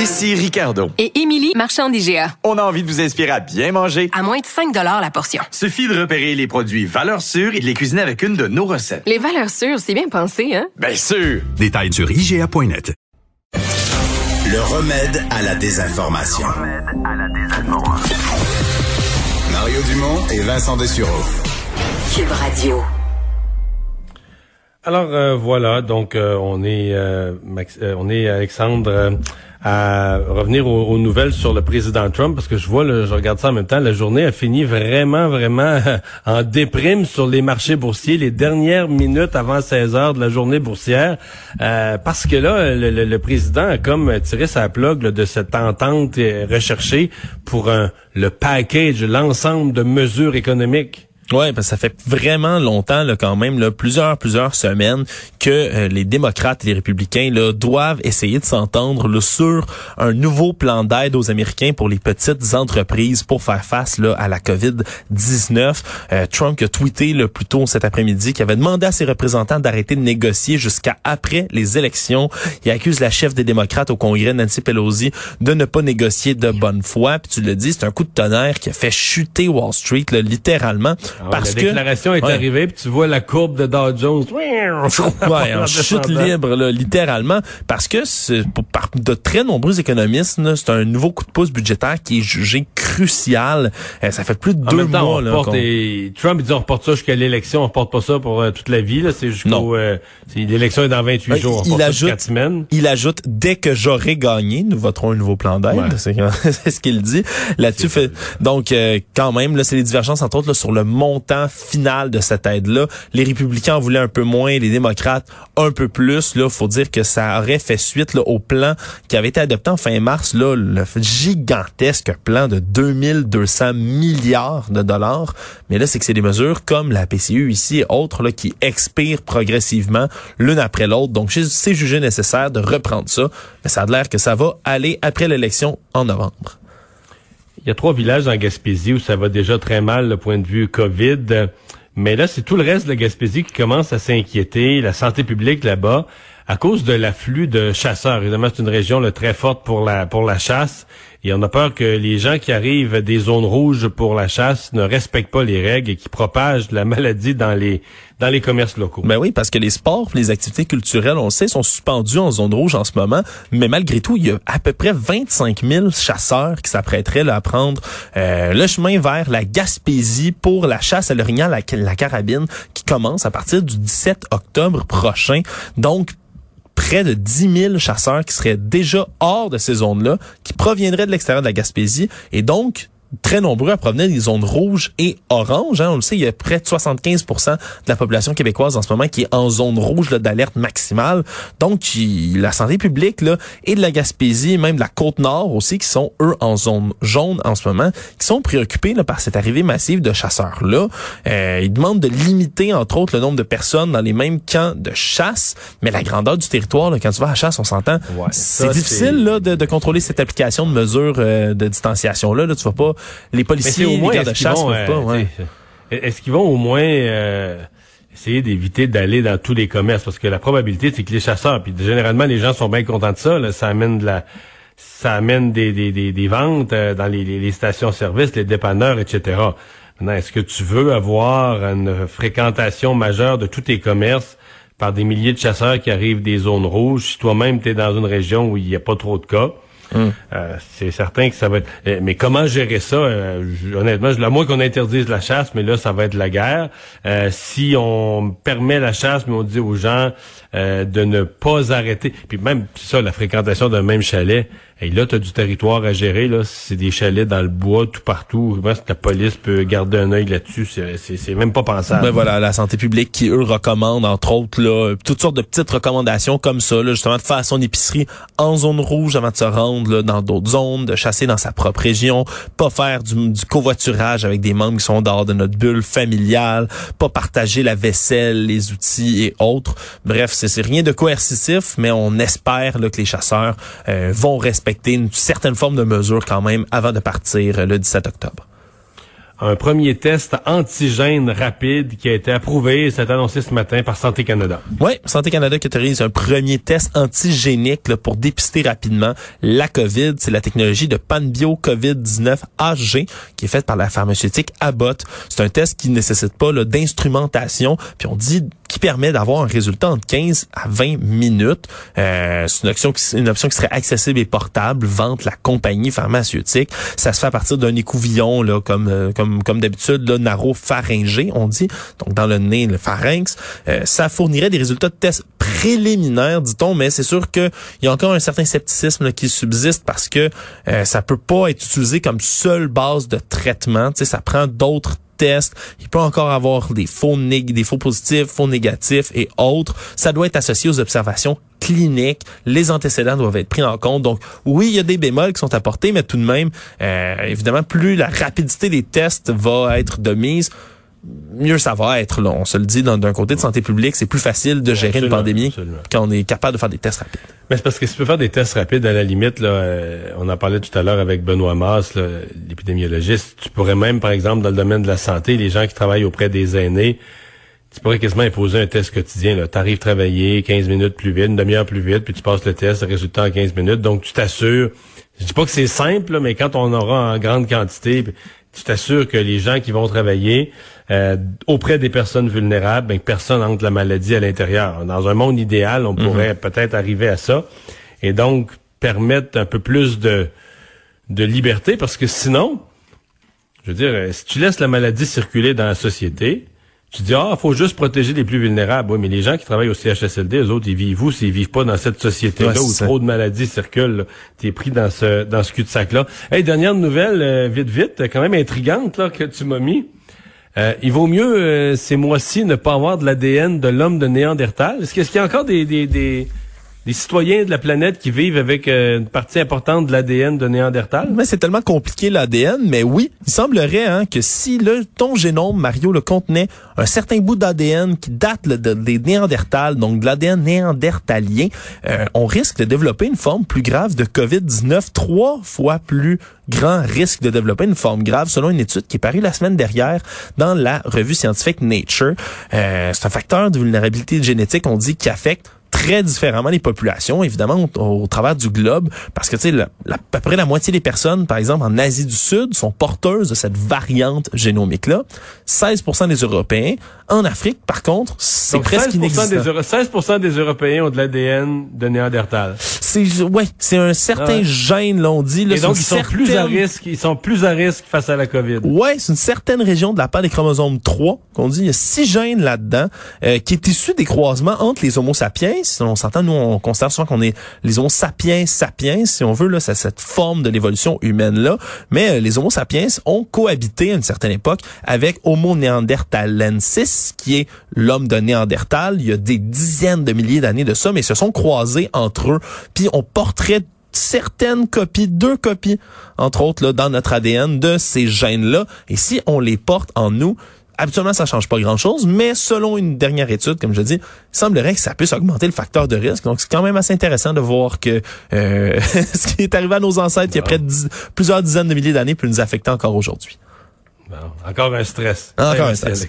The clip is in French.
Ici Ricardo. Et Émilie, marchand d'IGA. On a envie de vous inspirer à bien manger. À moins de 5 la portion. Suffit de repérer les produits valeurs sûres et de les cuisiner avec une de nos recettes. Les valeurs sûres, c'est bien pensé, hein? Bien sûr! Détails sur IGA.net. Le remède à la désinformation. Mario Dumont et Vincent Dessureau. Cube Radio. Alors euh, voilà, donc euh, on est euh, on est Alexandre à revenir aux, nouvelles sur le président Trump parce que je vois, je regarde ça en même temps, la journée a fini vraiment, vraiment en déprime sur les marchés boursiers, les dernières minutes avant 16 heures de la journée boursière, parce que là, le, président a comme tiré sa plug de cette entente recherchée pour le package, l'ensemble de mesures économiques. Ouais, parce que ça fait vraiment longtemps là, quand même, là, plusieurs plusieurs semaines que euh, les démocrates et les républicains là, doivent essayer de s'entendre sur un nouveau plan d'aide aux Américains pour les petites entreprises pour faire face là, à la COVID-19. Euh, Trump a tweeté le plus tôt cet après-midi qu'il avait demandé à ses représentants d'arrêter de négocier jusqu'à après les élections. Il accuse la chef des démocrates au Congrès, Nancy Pelosi, de ne pas négocier de bonne foi. Puis tu le dis, c'est un coup de tonnerre qui a fait chuter Wall Street là, littéralement. Ah parce la déclaration est arrivée, puis tu vois la courbe de Dow Jones. ouais, en chute libre, là, littéralement, parce que c'est, par de très nombreux économistes, c'est un nouveau coup de pouce budgétaire qui est jugé crucial. Euh, ça fait plus de deux mois. là, Trump dit on reporte ça jusqu'à l'élection, on reporte pas ça pour euh, toute la vie. C'est jusqu'au euh, l'élection est dans 28 jours. il ajoute, semaines. il ajoute dès que j'aurai gagné, nous voterons un nouveau plan d'aide. C'est, ce qu'il dit là-dessus. Fait, donc quand même, là, c'est les divergences entre autres là, sur le montant final de cette aide-là. Les républicains en voulaient un peu moins, les démocrates un peu plus. Là, faut dire que ça aurait fait suite là, au plan qui avait été adopté en fin mars, là, le gigantesque plan de 2200 milliards de dollars. Mais là, c'est que c'est des mesures comme la PCU ici et autres là, qui expirent progressivement l'une après l'autre. Donc, c'est jugé nécessaire de reprendre ça. Mais ça a l'air que ça va aller après l'élection en novembre. Il y a trois villages en Gaspésie où ça va déjà très mal le point de vue COVID. Mais là, c'est tout le reste de la Gaspésie qui commence à s'inquiéter. La santé publique là-bas, à cause de l'afflux de chasseurs. Évidemment, c'est une région très forte pour la pour la chasse. Et on a peur que les gens qui arrivent des zones rouges pour la chasse ne respectent pas les règles et qui propagent la maladie dans les dans les commerces locaux. Ben oui, parce que les sports, les activités culturelles, on le sait, sont suspendus en zone rouge en ce moment. Mais malgré tout, il y a à peu près 25 000 chasseurs qui s'apprêteraient à prendre euh, le chemin vers la Gaspésie pour la chasse à l'orignal, la, la carabine, qui commence à partir du 17 octobre prochain. Donc, près de 10 000 chasseurs qui seraient déjà hors de ces zones-là, qui proviendraient de l'extérieur de la Gaspésie. Et donc très nombreux à provenir des zones rouges et oranges. Hein. On le sait, il y a près de 75% de la population québécoise en ce moment qui est en zone rouge d'alerte maximale. Donc, la santé publique là, et de la Gaspésie, même de la Côte-Nord aussi, qui sont, eux, en zone jaune en ce moment, qui sont préoccupés là, par cette arrivée massive de chasseurs-là. Euh, ils demandent de limiter, entre autres, le nombre de personnes dans les mêmes camps de chasse, mais la grandeur du territoire, là, quand tu vas à la chasse, on s'entend, c'est difficile là, de, de, contrôler cette application de mesures euh, de distanciation-là. Là, tu vas pas les policiers, au moins, les de chasse peuvent pas. Euh, est-ce qu'ils vont au moins euh, essayer d'éviter d'aller dans tous les commerces? Parce que la probabilité, c'est que les chasseurs, puis généralement, les gens sont bien contents de ça, là, ça amène de la ça amène des, des, des, ventes euh, dans les, les stations-service, les dépanneurs, etc. Maintenant, est-ce que tu veux avoir une fréquentation majeure de tous tes commerces par des milliers de chasseurs qui arrivent des zones rouges? Si toi-même tu es dans une région où il n'y a pas trop de cas? Hum. Euh, c'est certain que ça va être. Euh, mais comment gérer ça euh, Honnêtement, à moins qu'on interdise la chasse, mais là, ça va être la guerre. si on permet la chasse, mais on dit aux gens de ne pas arrêter, puis même ça, la fréquentation d'un même chalet. Et là, tu as du territoire à gérer. Là, c'est des chalets dans le bois, tout partout. Moi, la police peut garder un œil là-dessus, c'est même pas pensable. Ben voilà, la santé publique qui, eux, recommande, entre autres, là, toutes sortes de petites recommandations comme ça, là, justement, de faire son épicerie en zone rouge avant de se rendre là, dans d'autres zones, de chasser dans sa propre région, pas faire du, du covoiturage avec des membres qui sont dehors de notre bulle familiale, pas partager la vaisselle, les outils et autres. Bref, c'est rien de coercitif, mais on espère là, que les chasseurs euh, vont respecter une certaine forme de mesure quand même avant de partir le 17 octobre. un premier test antigène rapide qui a été approuvé, c'est annoncé ce matin par Santé Canada. Oui, Santé Canada qui autorise un premier test antigénique là, pour dépister rapidement la COVID. C'est la technologie de Panbio COVID-19 AG qui est faite par la pharmaceutique Abbott. C'est un test qui ne nécessite pas d'instrumentation. Puis on dit qui permet d'avoir un résultat entre 15 à 20 minutes. Euh, c'est une option, qui, une option qui serait accessible et portable, vente la compagnie pharmaceutique. Ça se fait à partir d'un écouvillon, là, comme, euh, comme, comme d'habitude, là, naropharyngé, on dit, donc dans le nez, le pharynx. Euh, ça fournirait des résultats de tests préliminaires, dit-on, mais c'est sûr qu'il y a encore un certain scepticisme là, qui subsiste parce que euh, ça peut pas être utilisé comme seule base de traitement. Tu sais, ça prend d'autres Il peut encore avoir des faux, nég des faux positifs, faux négatifs et autres. Ça doit être associé aux observations cliniques. Les antécédents doivent être pris en compte. Donc, oui, il y a des bémols qui sont apportés, mais tout de même, euh, évidemment, plus la rapidité des tests va être de mise, mieux ça va être. Là. On se le dit d'un côté de santé publique, c'est plus facile de gérer Absolument, une pandémie absolument. quand on est capable de faire des tests rapides. Mais c'est parce que si tu peux faire des tests rapides, à la limite, là, euh, on en parlait tout à l'heure avec Benoît Masse, l'épidémiologiste, tu pourrais même, par exemple, dans le domaine de la santé, les gens qui travaillent auprès des aînés, tu pourrais quasiment imposer un test quotidien. Tu arrives travailler 15 minutes plus vite, une demi-heure plus vite, puis tu passes le test, le résultat en 15 minutes. Donc, tu t'assures, je dis pas que c'est simple, là, mais quand on aura en grande quantité, tu t'assures que les gens qui vont travailler euh, auprès des personnes vulnérables, ben, que personne entre la maladie à l'intérieur. Dans un monde idéal, on pourrait peut-être arriver à ça. Et donc, permettre un peu plus de, de liberté, parce que sinon, je veux dire, si tu laisses la maladie circuler dans la société, tu dis, ah, faut juste protéger les plus vulnérables. Oui, mais les gens qui travaillent au CHSLD, eux autres, ils vivent où s'ils vivent pas dans cette société-là Ouais, où ça. trop de maladies circulent? là? T'es pris dans ce, dans ce cul-de-sac-là. Hey, dernière nouvelle, euh, vite, vite, quand même intrigante, là, que tu m'as mis. Euh, il vaut mieux, euh, ces mois-ci, ne pas avoir de l'ADN de l'homme de Néandertal. Est-ce qu'il y a encore des, des citoyens de la planète qui vivent avec euh, une partie importante de l'ADN de Néandertal? Mais c'est tellement compliqué l'ADN, mais oui, il semblerait hein, que si le, ton génome, Mario, le contenait un certain bout d'ADN qui date des Néandertals, donc de l'ADN néandertalien, euh, on risque de développer une forme plus grave de COVID-19, trois fois plus grand risque de développer une forme grave, selon une étude qui est parue la semaine dernière dans la revue scientifique Nature. Euh, c'est un facteur de vulnérabilité génétique, on dit, qui affecte très différemment les populations, évidemment, au, travers du globe, parce que, tu sais, à peu près la moitié des personnes, par exemple, en Asie du Sud, sont porteuses de cette variante génomique-là. 16% des Européens. En Afrique, par contre, c'est presque 16% inexistant. des, Euro- 16% des Européens ont de l'ADN de Néandertal. C'est, ouais, c'est un certain Ah ouais. gène, là, on dit. Là, Et donc, ils sont plus à risque, ils sont plus à risque face à la COVID. Ouais, c'est une certaine région de la part des chromosomes 3 qu'on dit. Il y a six gènes là-dedans euh, qui est issu des croisements entre les Homo sapiens. On s'entend, nous, on considère souvent qu'on est les Homo sapiens sapiens, si on veut, là, c'est cette forme de l'évolution humaine-là. Mais euh, les Homo sapiens ont cohabité à une certaine époque avec Homo neanderthalensis, qui est l'homme de Néandertal. Il y a des dizaines de milliers d'années de ça, mais ils se sont croisés entre eux. Puis on porterait certaines copies, deux copies, entre autres, là, dans notre ADN de ces gènes-là. Et si on les porte en nous, habituellement, ça change pas grand-chose, mais selon une dernière étude, comme je dis, il semblerait que ça puisse augmenter le facteur de risque. Donc, c'est quand même assez intéressant de voir que euh, ce qui est arrivé à nos ancêtres il y a près de dix- plusieurs dizaines de milliers d'années peut nous affecter encore aujourd'hui. Encore un stress. Encore un stress.